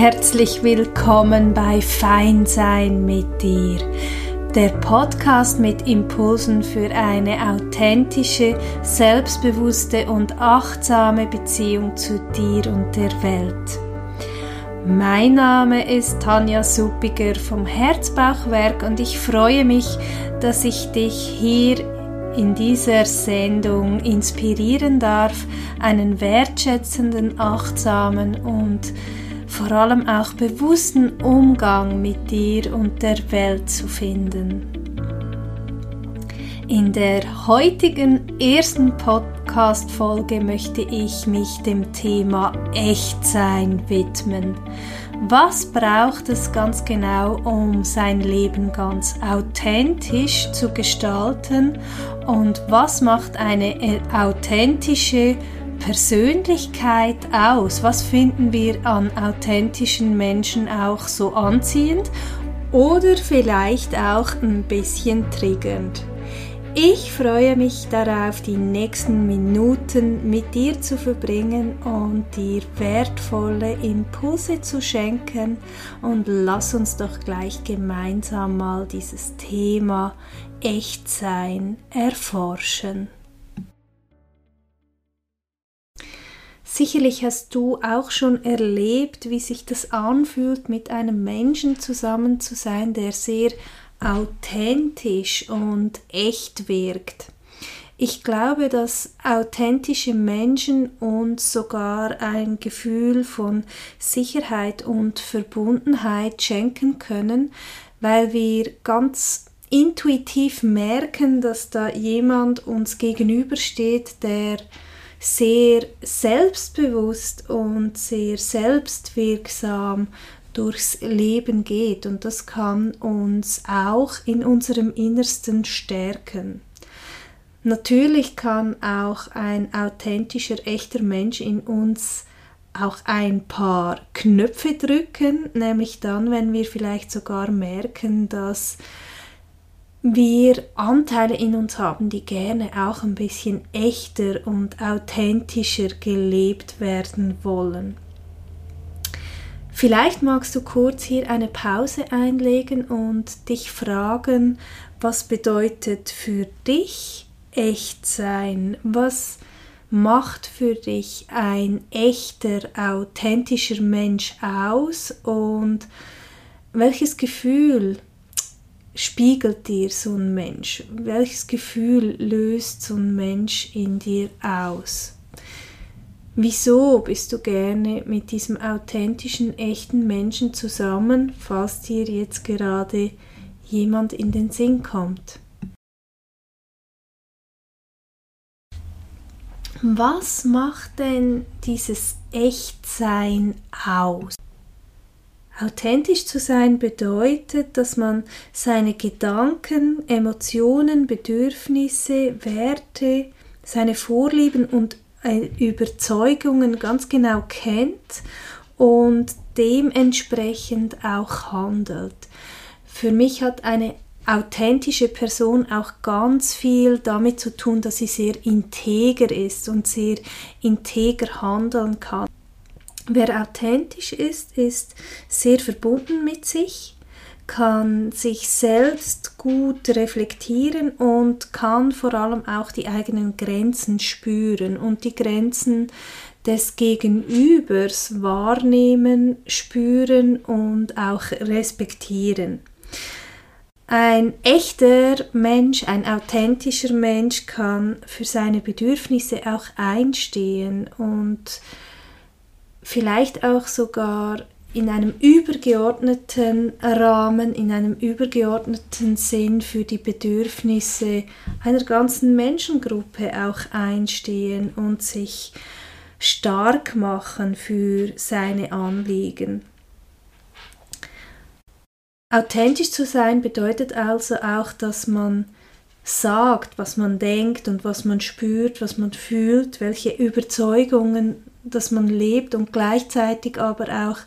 herzlich willkommen bei Feinsein mit dir, der Podcast mit Impulsen für eine authentische, selbstbewusste und achtsame Beziehung zu dir und der Welt. Mein Name ist Tanja Suppiger vom Herzbauchwerk und ich freue mich, dass ich dich hier in dieser Sendung inspirieren darf, einen wertschätzenden, achtsamen und vor allem auch bewussten Umgang mit dir und der Welt zu finden. In der heutigen ersten Podcast-Folge möchte ich mich dem Thema Echtsein widmen. Was braucht es ganz genau, um sein Leben ganz authentisch zu gestalten und was macht eine authentische Persönlichkeit aus? Was finden wir an authentischen Menschen auch so anziehend oder vielleicht auch ein bisschen triggernd? Ich freue mich darauf, die nächsten Minuten mit dir zu verbringen und dir wertvolle Impulse zu schenken. Und lass uns doch gleich gemeinsam mal dieses Thema Echtsein erforschen. Sicherlich hast du auch schon erlebt, wie sich das anfühlt, mit einem Menschen zusammen zu sein, der sehr authentisch und echt wirkt. Ich glaube, dass authentische Menschen uns sogar ein Gefühl von Sicherheit und Verbundenheit schenken können, weil wir ganz intuitiv merken, dass da jemand uns gegenübersteht, der sehr selbstbewusst und sehr selbstwirksam durchs Leben geht und das kann uns auch in unserem Innersten stärken. Natürlich kann auch ein authentischer, echter Mensch in uns auch ein paar Knöpfe drücken, nämlich dann, wenn wir vielleicht sogar merken, dass wir Anteile in uns haben, die gerne auch ein bisschen echter und authentischer gelebt werden wollen. Vielleicht magst du kurz hier eine Pause einlegen und dich fragen, was bedeutet für dich echt sein? Was macht für dich ein echter, authentischer Mensch aus und welches Gefühl spiegelt dir so ein Mensch? Welches Gefühl löst so ein Mensch in dir aus? Wieso bist du gerne mit diesem authentischen, echten Menschen zusammen, falls dir jetzt gerade jemand in den Sinn kommt? Was macht denn dieses Echtsein aus? Authentisch zu sein bedeutet, dass man seine Gedanken, Emotionen, Bedürfnisse, Werte, seine Vorlieben und äh, Überzeugungen ganz genau kennt und dementsprechend auch handelt. Für mich hat eine authentische Person auch ganz viel damit zu tun, dass sie sehr integer ist und sehr integer handeln kann. Wer authentisch ist, ist sehr verbunden mit sich, kann sich selbst gut reflektieren und kann vor allem auch die eigenen Grenzen spüren und die Grenzen des Gegenübers wahrnehmen, spüren und auch respektieren. Ein echter Mensch, ein authentischer Mensch kann für seine Bedürfnisse auch einstehen und vielleicht auch sogar in einem übergeordneten Rahmen, in einem übergeordneten Sinn für die Bedürfnisse einer ganzen Menschengruppe auch einstehen und sich stark machen für seine Anliegen. Authentisch zu sein bedeutet also auch, dass man sagt, was man denkt und was man spürt, was man fühlt, welche Überzeugungen dass man lebt und gleichzeitig aber auch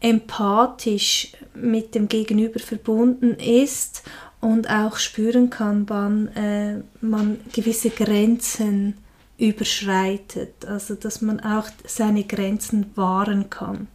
empathisch mit dem Gegenüber verbunden ist und auch spüren kann, wann äh, man gewisse Grenzen überschreitet, also dass man auch seine Grenzen wahren kann.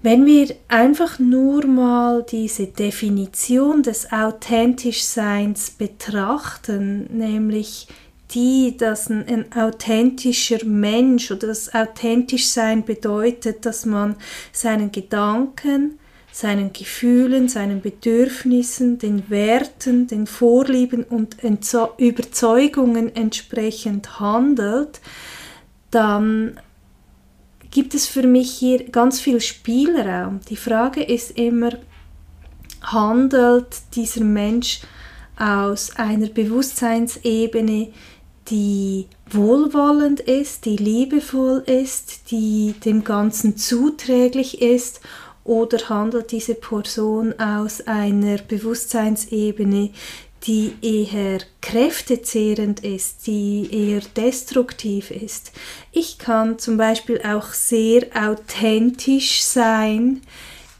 Wenn wir einfach nur mal diese Definition des Authentischseins betrachten, nämlich die, dass ein, ein, authentischer Mensch oder das Authentischsein bedeutet, dass man seinen Gedanken, seinen Gefühlen, seinen Bedürfnissen, den Werten, den Vorlieben und Entzo Überzeugungen entsprechend handelt, dann gibt es für mich hier ganz viel Spielraum. Die Frage ist immer, handelt dieser Mensch aus einer Bewusstseinsebene, die wohlwollend ist, die liebevoll ist, die dem Ganzen zuträglich ist, oder handelt diese Person aus einer Bewusstseinsebene, die eher kräftezehrend ist, die eher destruktiv ist. Ich kann zum Beispiel auch sehr authentisch sein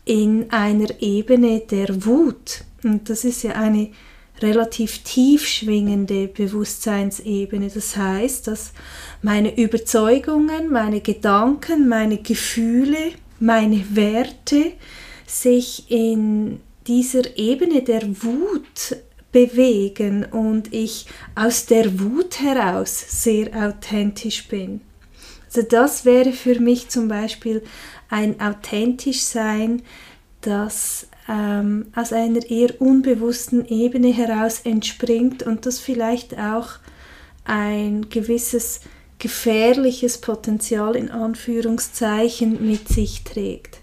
in einer Ebene der Wut. Und das ist ja eine relativ tief schwingende Bewusstseinsebene. Das heißt, dass meine Überzeugungen, meine Gedanken, meine Gefühle, meine Werte sich in dieser Ebene der Wut bewegen und ich aus der Wut heraus sehr authentisch bin. Also das wäre für mich zum Beispiel ein authentisch Sein, das ähm, aus einer eher unbewussten Ebene heraus entspringt und das vielleicht auch ein gewisses gefährliches Potenzial in Anführungszeichen mit sich trägt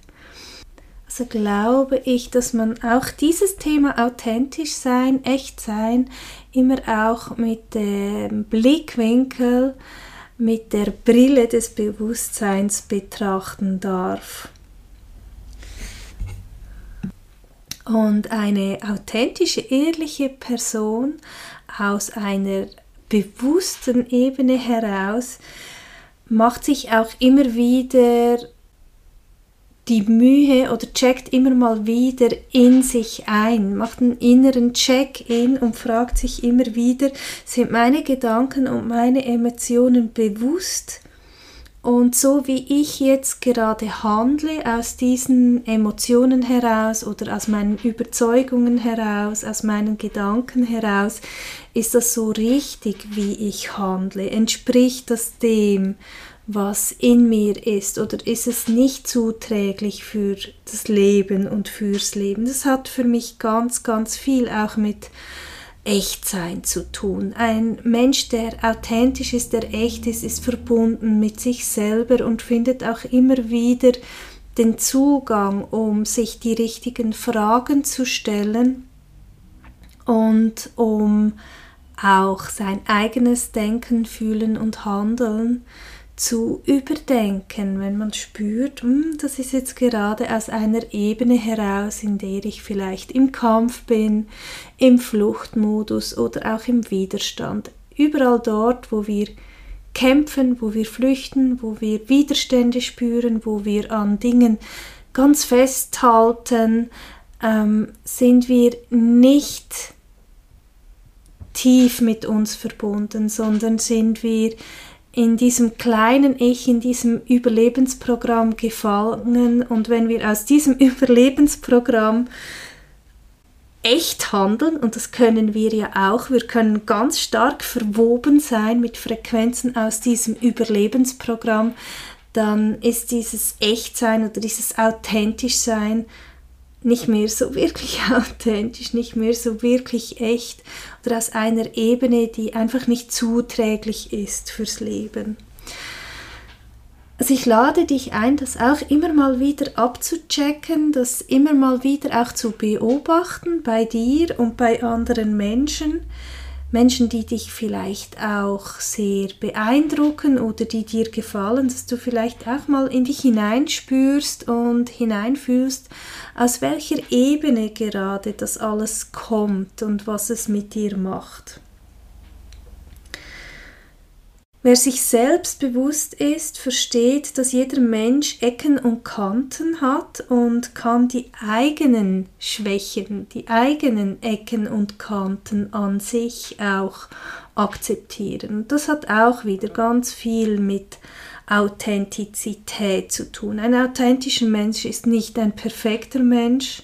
so glaube ich, dass man auch dieses Thema authentisch sein, echt sein, immer auch mit dem Blickwinkel, mit der Brille des Bewusstseins betrachten darf. Und eine authentische, ehrliche Person aus einer bewussten Ebene heraus macht sich auch immer wieder die Mühe oder checkt immer mal wieder in sich ein, macht einen inneren Check-in und fragt sich immer wieder, sind meine Gedanken und meine Emotionen bewusst? Und so wie ich jetzt gerade handle, aus diesen Emotionen heraus oder aus meinen Überzeugungen heraus, aus meinen Gedanken heraus, ist das so richtig, wie ich handle? Entspricht das dem, was in mir ist oder ist es nicht zuträglich für das Leben und fürs Leben. Das hat für mich ganz, ganz viel auch mit Echtsein zu tun. Ein Mensch, der authentisch ist, der echt ist, ist verbunden mit sich selber und findet auch immer wieder den Zugang, um sich die richtigen Fragen zu stellen und um auch sein eigenes Denken, Fühlen und Handeln zu überdenken, wenn man spürt, hm, das ist jetzt gerade aus einer Ebene heraus, in der ich vielleicht im Kampf bin, im Fluchtmodus oder auch im Widerstand. Überall dort, wo wir kämpfen, wo wir flüchten, wo wir Widerstände spüren, wo wir an Dingen ganz festhalten, ähm, sind wir nicht tief mit uns verbunden, sondern sind wir in diesem kleinen Ich, in diesem Überlebensprogramm gefangen. Und wenn wir aus diesem Überlebensprogramm echt handeln, und das können wir ja auch, wir können ganz stark verwoben sein mit Frequenzen aus diesem Überlebensprogramm, dann ist dieses Echtsein oder dieses Authentischsein nicht mehr so wirklich authentisch, nicht mehr so wirklich echt oder aus einer Ebene, die einfach nicht zuträglich ist fürs Leben. Also ich lade dich ein, das auch immer mal wieder abzuchecken, das immer mal wieder auch zu beobachten bei dir und bei anderen Menschen Menschen, die dich vielleicht auch sehr beeindrucken oder die dir gefallen, dass du vielleicht auch mal in dich hineinspürst und hineinfühlst, aus welcher Ebene gerade das alles kommt und was es mit dir macht. Wer sich selbst bewusst ist, versteht, dass jeder Mensch Ecken und Kanten hat und kann die eigenen Schwächen, die eigenen Ecken und Kanten an sich auch akzeptieren. Und das hat auch wieder ganz viel mit Authentizität zu tun. Ein authentischer Mensch ist nicht ein perfekter Mensch,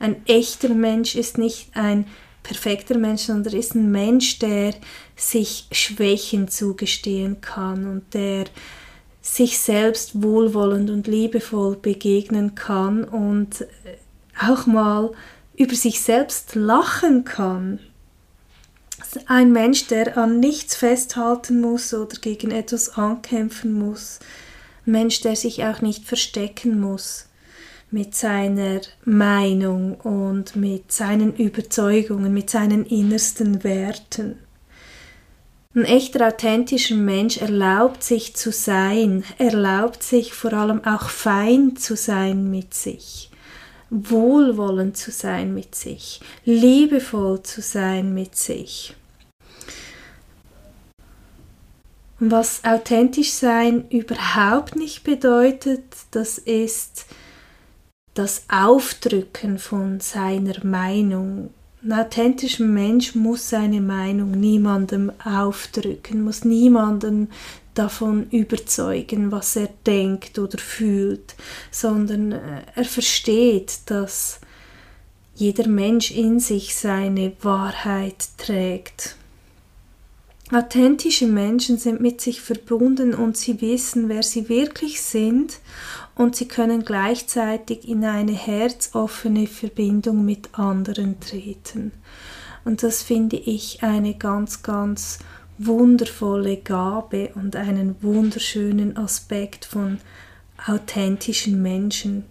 ein echter Mensch ist nicht ein perfekter Mensch, sondern ist ein Mensch, der sich Schwächen zugestehen kann und der sich selbst wohlwollend und liebevoll begegnen kann und auch mal über sich selbst lachen kann. Ein Mensch, der an nichts festhalten muss oder gegen etwas ankämpfen muss. Ein Mensch, der sich auch nicht verstecken muss mit seiner Meinung und mit seinen Überzeugungen, mit seinen innersten Werten. Ein echter authentischer Mensch erlaubt sich zu sein, erlaubt sich vor allem auch fein zu sein mit sich, wohlwollend zu sein mit sich, liebevoll zu sein mit sich. Was authentisch sein überhaupt nicht bedeutet, das ist das Aufdrücken von seiner Meinung. Ein authentischer Mensch muss seine Meinung niemandem aufdrücken, muss niemanden davon überzeugen, was er denkt oder fühlt, sondern äh, er versteht, dass jeder Mensch in sich seine Wahrheit trägt. Authentische Menschen sind mit sich verbunden und sie wissen, wer sie wirklich sind und sie können gleichzeitig in eine herzoffene Verbindung mit anderen treten. Und das finde ich eine ganz, ganz wundervolle Gabe und einen wunderschönen Aspekt von authentischen Menschen.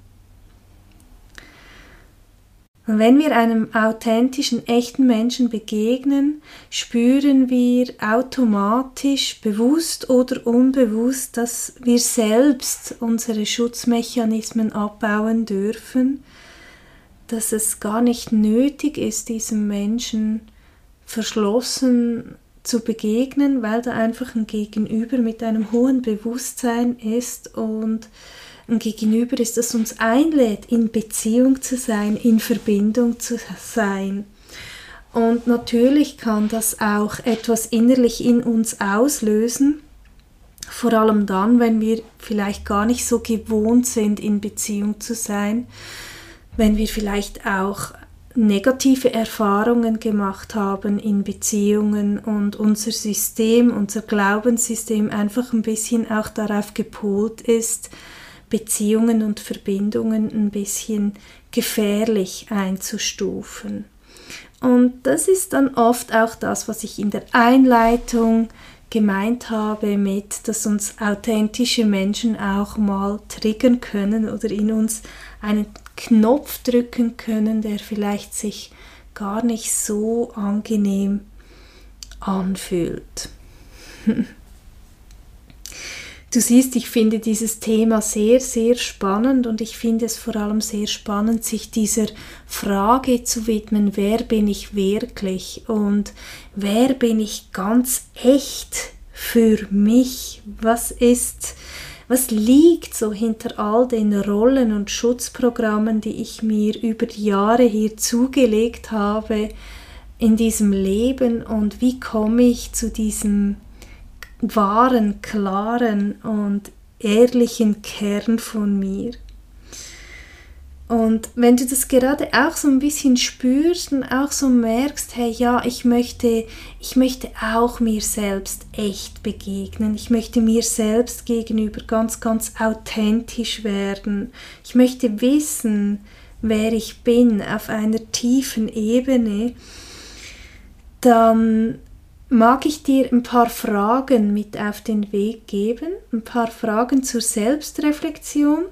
Und wenn wir einem authentischen, echten Menschen begegnen, spüren wir automatisch, bewusst oder unbewusst, dass wir selbst unsere Schutzmechanismen abbauen dürfen, dass es gar nicht nötig ist, diesem Menschen verschlossen zu begegnen, weil da einfach ein Gegenüber mit einem hohen Bewusstsein ist und ein Gegenüber ist, das uns einlädt, in Beziehung zu sein, in Verbindung zu sein. Und natürlich kann das auch etwas innerlich in uns auslösen, vor allem dann, wenn wir vielleicht gar nicht so gewohnt sind, in Beziehung zu sein, wenn wir vielleicht auch negative Erfahrungen gemacht haben in Beziehungen und unser System, unser Glaubenssystem einfach ein bisschen auch darauf gepolt ist, Beziehungen und Verbindungen ein bisschen gefährlich einzustufen. Und das ist dann oft auch das, was ich in der Einleitung gemeint habe mit, dass uns authentische Menschen auch mal triggern können oder in uns einen Knopf drücken können, der vielleicht sich gar nicht so angenehm anfühlt. Du siehst, ich finde dieses Thema sehr, sehr spannend und ich finde es vor allem sehr spannend, sich dieser Frage zu widmen, wer bin ich wirklich und wer bin ich ganz echt für mich? Was ist, was liegt so hinter all den Rollen und Schutzprogrammen, die ich mir über die Jahre hier zugelegt habe in diesem Leben und wie komme ich zu diesem wahren, klaren und ehrlichen Kern von mir. Und wenn du das gerade auch so ein bisschen spürst und auch so merkst, hey ja, ich möchte, ich möchte auch mir selbst echt begegnen. Ich möchte mir selbst gegenüber ganz, ganz authentisch werden. Ich möchte wissen, wer ich bin auf einer tiefen Ebene. Dann mag ich dir ein paar Fragen mit auf den Weg geben, ein paar Fragen zur Selbstreflexion.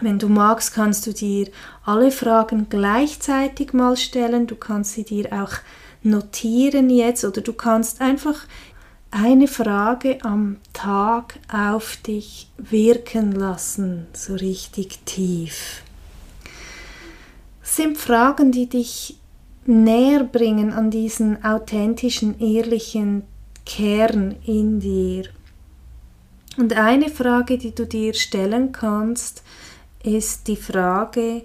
Wenn du magst, kannst du dir alle Fragen gleichzeitig mal stellen. Du kannst sie dir auch notieren jetzt oder du kannst einfach eine Frage am Tag auf dich wirken lassen, so richtig tief. Das sind Fragen, die dich näher bringen an diesen authentischen, ehrlichen Kern in dir. Und eine Frage, die du dir stellen kannst, ist die Frage,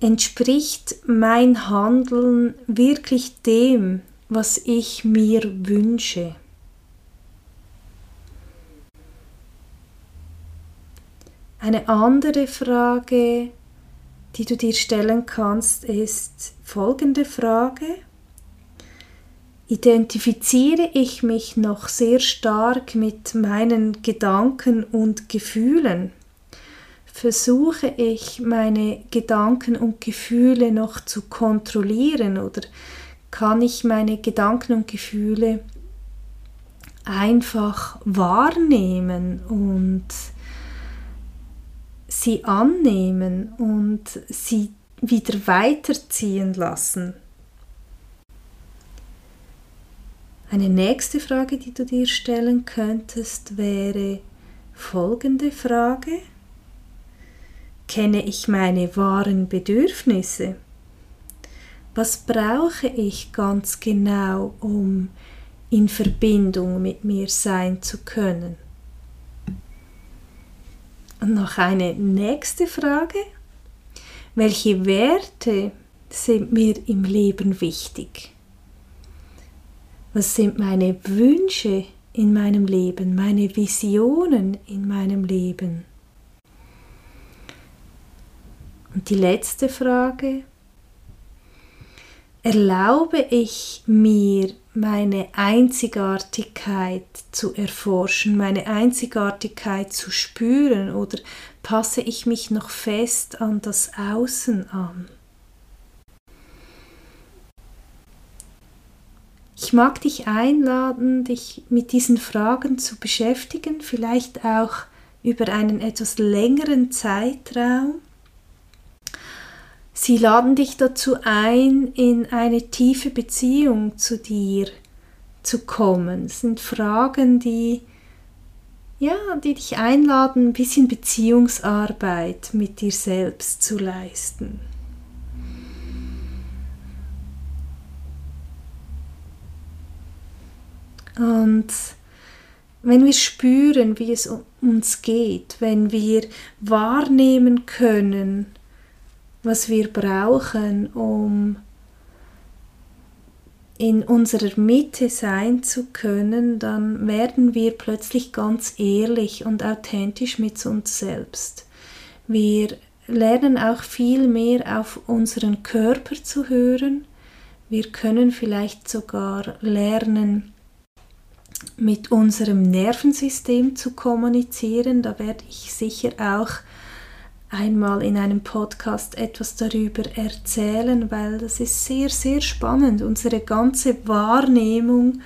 entspricht mein Handeln wirklich dem, was ich mir wünsche? Eine andere Frage, die du dir stellen kannst, ist folgende Frage. Identifiziere ich mich noch sehr stark mit meinen Gedanken und Gefühlen? Versuche ich meine Gedanken und Gefühle noch zu kontrollieren oder kann ich meine Gedanken und Gefühle einfach wahrnehmen und sie annehmen und sie wieder weiterziehen lassen. Eine nächste Frage, die du dir stellen könntest, wäre folgende Frage. Kenne ich meine wahren Bedürfnisse? Was brauche ich ganz genau, um in Verbindung mit mir sein zu können? Und noch eine nächste Frage. Welche Werte sind mir im Leben wichtig? Was sind meine Wünsche in meinem Leben, meine Visionen in meinem Leben? Und die letzte Frage. Erlaube ich mir meine Einzigartigkeit zu erforschen, meine Einzigartigkeit zu spüren oder passe ich mich noch fest an das Außen an? Ich mag dich einladen, dich mit diesen Fragen zu beschäftigen, vielleicht auch über einen etwas längeren Zeitraum. Sie laden dich dazu ein, in eine tiefe Beziehung zu dir zu kommen. Es sind Fragen, die ja, die dich einladen, ein bisschen Beziehungsarbeit mit dir selbst zu leisten. Und wenn wir spüren, wie es uns geht, wenn wir wahrnehmen können, was wir brauchen, um in unserer Mitte sein zu können, dann werden wir plötzlich ganz ehrlich und authentisch mit uns selbst. Wir lernen auch viel mehr auf unseren Körper zu hören. Wir können vielleicht sogar lernen, mit unserem Nervensystem zu kommunizieren. Da werde ich sicher auch einmal in einem Podcast etwas darüber erzählen, weil das ist sehr, sehr spannend. Unsere ganze Wahrnehmung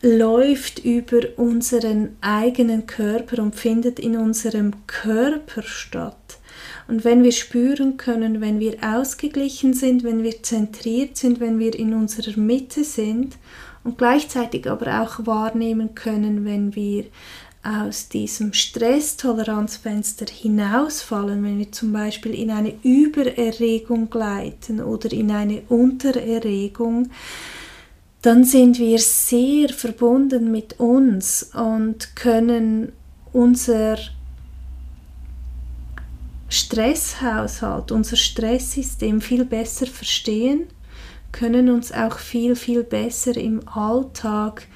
läuft über unseren eigenen Körper und findet in unserem Körper statt. Und wenn wir spüren können, wenn wir ausgeglichen sind, wenn wir zentriert sind, wenn wir in unserer Mitte sind und gleichzeitig aber auch wahrnehmen können, wenn wir aus diesem Stresstoleranzfenster hinausfallen, wenn wir zum Beispiel in eine Übererregung gleiten oder in eine Untererregung, dann sind wir sehr verbunden mit uns und können unser Stresshaushalt, unser Stresssystem viel besser verstehen, können uns auch viel, viel besser im Alltag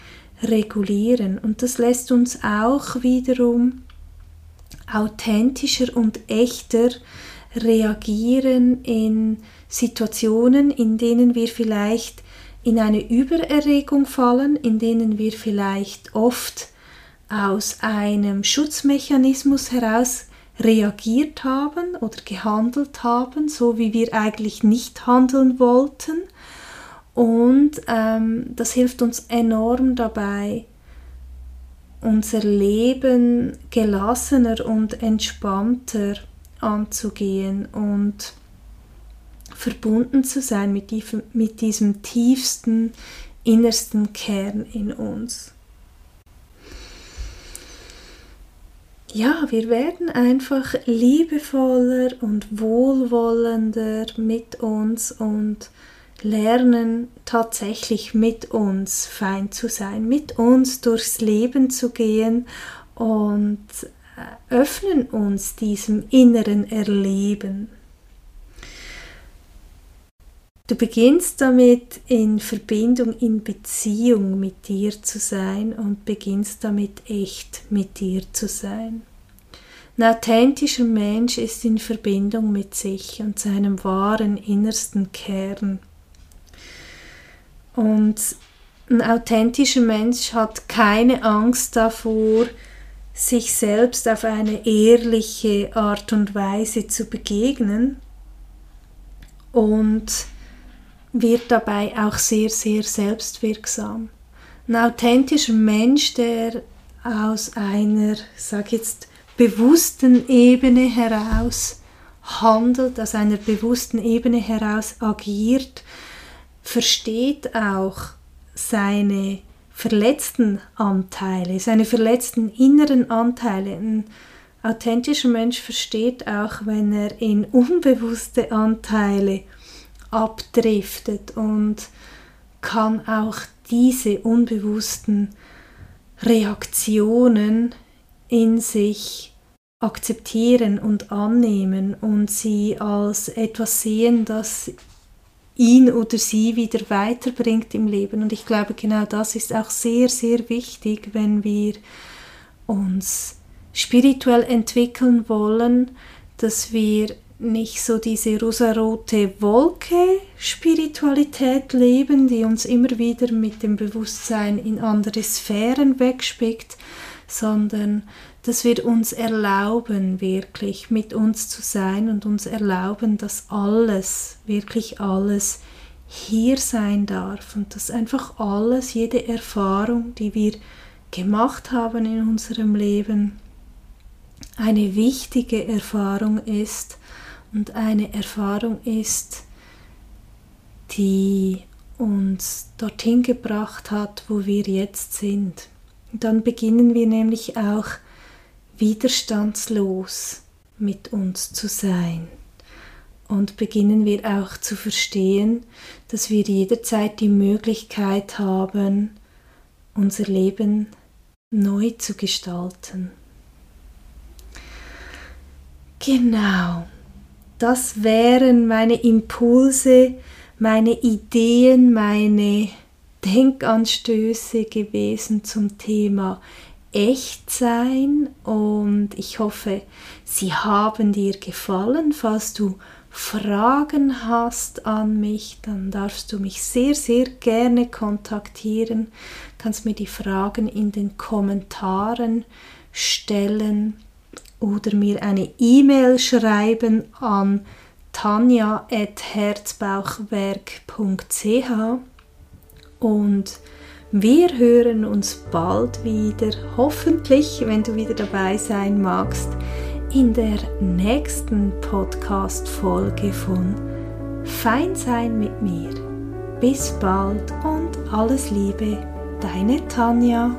regulieren. Und das lässt uns auch wiederum authentischer und echter reagieren in Situationen, in denen wir vielleicht in eine Übererregung fallen, in denen wir vielleicht oft aus einem Schutzmechanismus heraus reagiert haben oder gehandelt haben, so wie wir eigentlich nicht handeln wollten und ähm, das hilft uns enorm dabei, unser Leben gelassener und entspannter anzugehen und verbunden zu sein mit, die, mit diesem tiefsten, innersten Kern in uns. Ja, wir werden einfach liebevoller und wohlwollender mit uns und lernen tatsächlich mit uns fein zu sein, mit uns durchs Leben zu gehen und äh, öffnen uns diesem inneren Erleben. Du beginnst damit in Verbindung, in Beziehung mit dir zu sein und beginnst damit echt mit dir zu sein. Ein authentischer Mensch ist in Verbindung mit sich und seinem wahren innersten Kern. Und ein authentischer Mensch hat keine Angst davor, sich selbst auf eine ehrliche Art und Weise zu begegnen und wird dabei auch sehr, sehr selbstwirksam. Ein authentischer Mensch, der aus einer, sag jetzt, bewussten Ebene heraus handelt, aus einer bewussten Ebene heraus agiert, versteht auch seine verletzten Anteile, seine verletzten inneren Anteile. Ein authentischer Mensch versteht auch, wenn er in unbewusste Anteile abdriftet und kann auch diese unbewussten Reaktionen in sich akzeptieren und annehmen und sie als etwas sehen, das ihn oder sie wieder weiterbringt im Leben. Und ich glaube, genau das ist auch sehr, sehr wichtig, wenn wir uns spirituell entwickeln wollen, dass wir nicht so diese rosarote Wolke Spiritualität leben, die uns immer wieder mit dem Bewusstsein in andere Sphären wegspickt, sondern dass wir uns erlauben, wirklich mit uns zu sein und uns erlauben, dass alles, wirklich alles hier sein darf und dass einfach alles, jede Erfahrung, die wir gemacht haben in unserem Leben, eine wichtige Erfahrung ist und eine Erfahrung ist, die uns dorthin gebracht hat, wo wir jetzt sind. Und dann beginnen wir nämlich auch widerstandslos mit uns zu sein. Und beginnen wir auch zu verstehen, dass wir jederzeit die Möglichkeit haben, unser Leben neu zu gestalten. Genau, das wären meine Impulse, meine Ideen, meine Denkanstöße gewesen zum Thema Echtsein und ich hoffe, sie haben dir gefallen. Falls du Fragen hast an mich, dann darfst du mich sehr, sehr gerne kontaktieren. Kannst mir die Fragen in den Kommentaren stellen oder mir eine E-Mail schreiben an tanja.herzbauchwerk.ch und wir hören uns bald wieder, hoffentlich, wenn du wieder dabei sein magst, in der nächsten Podcast-Folge von Fein sein mit mir. Bis bald und alles Liebe, deine Tanja.